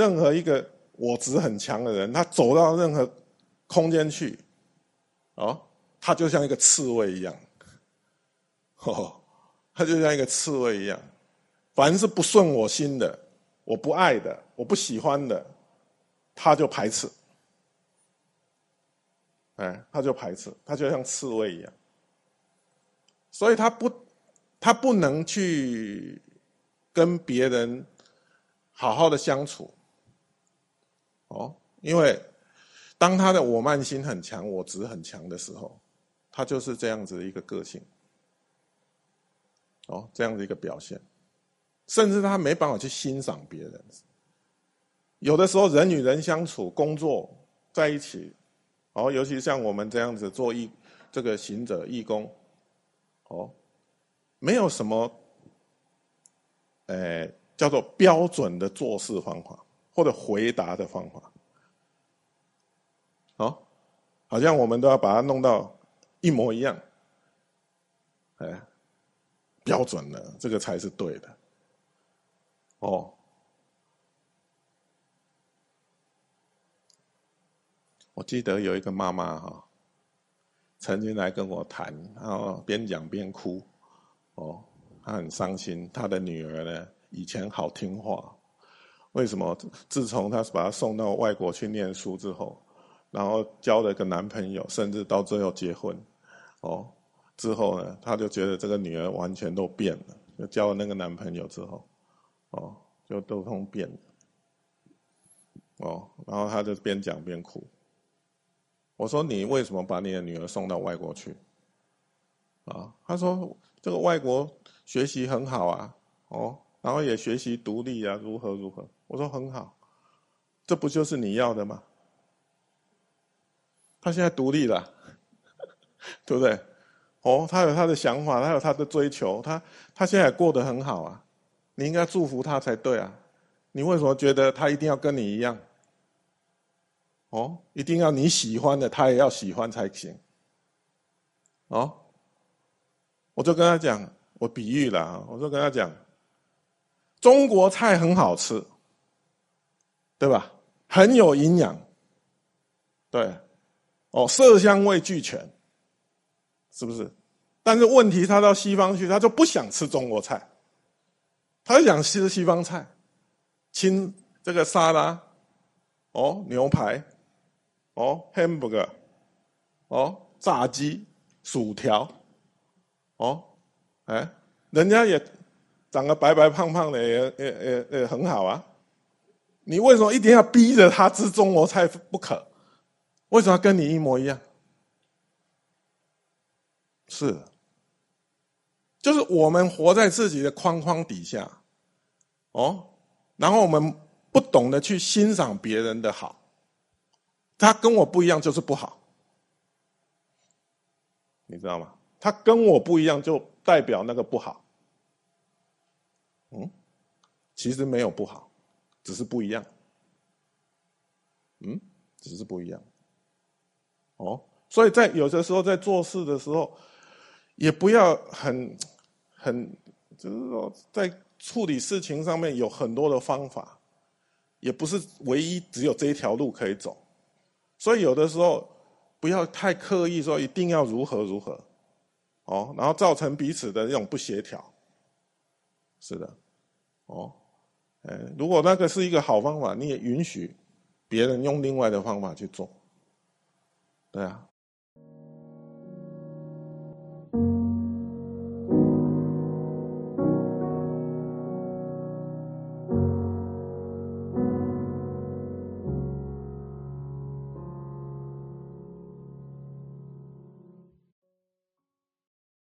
任何一个我执很强的人，他走到任何空间去，哦，他就像一个刺猬一样，哦，他就像一个刺猬一样，凡是不顺我心的，我不爱的，我不喜欢的，他就排斥，哎，他就排斥，他就像刺猬一样，所以他不，他不能去跟别人好好的相处。哦，因为当他的我慢心很强，我执很强的时候，他就是这样子的一个个性。哦，这样的一个表现，甚至他没办法去欣赏别人。有的时候，人与人相处、工作在一起，哦，尤其像我们这样子做义这个行者、义工，哦，没有什么，呃，叫做标准的做事方法。或者回答的方法，哦，好像我们都要把它弄到一模一样，哎，标准的这个才是对的，哦。我记得有一个妈妈哈，曾经来跟我谈，然后边讲边哭，哦，她很伤心，她的女儿呢以前好听话。为什么？自从她把她送到外国去念书之后，然后交了个男朋友，甚至到最后结婚，哦，之后呢，她就觉得这个女儿完全都变了。就交了那个男朋友之后，哦，就都通变了，哦，然后她就边讲边哭。我说：“你为什么把你的女儿送到外国去？”啊，她说：“这个外国学习很好啊，哦，然后也学习独立啊，如何如何。”我说很好，这不就是你要的吗？他现在独立了，对不对？哦，他有他的想法，他有他的追求，他他现在过得很好啊，你应该祝福他才对啊！你为什么觉得他一定要跟你一样？哦，一定要你喜欢的，他也要喜欢才行。哦，我就跟他讲，我比喻了，我就跟他讲，中国菜很好吃。对吧？很有营养，对，哦，色香味俱全，是不是？但是问题，他到西方去，他就不想吃中国菜，他想吃西方菜，清这个沙拉，哦，牛排，哦，hamburger，哦，炸鸡，薯条，哦，哎，人家也长得白白胖胖的，也也也也很好啊。你为什么一定要逼着他吃中国菜不可？为什么跟你一模一样？是，就是我们活在自己的框框底下，哦，然后我们不懂得去欣赏别人的好，他跟我不一样就是不好，你知道吗？他跟我不一样就代表那个不好，嗯，其实没有不好。只是不一样，嗯，只是不一样，哦，所以在有的时候在做事的时候，也不要很很，就是说在处理事情上面有很多的方法，也不是唯一只有这一条路可以走，所以有的时候不要太刻意说一定要如何如何，哦，然后造成彼此的那种不协调，是的，哦。呃，如果那个是一个好方法，你也允许别人用另外的方法去做，对啊。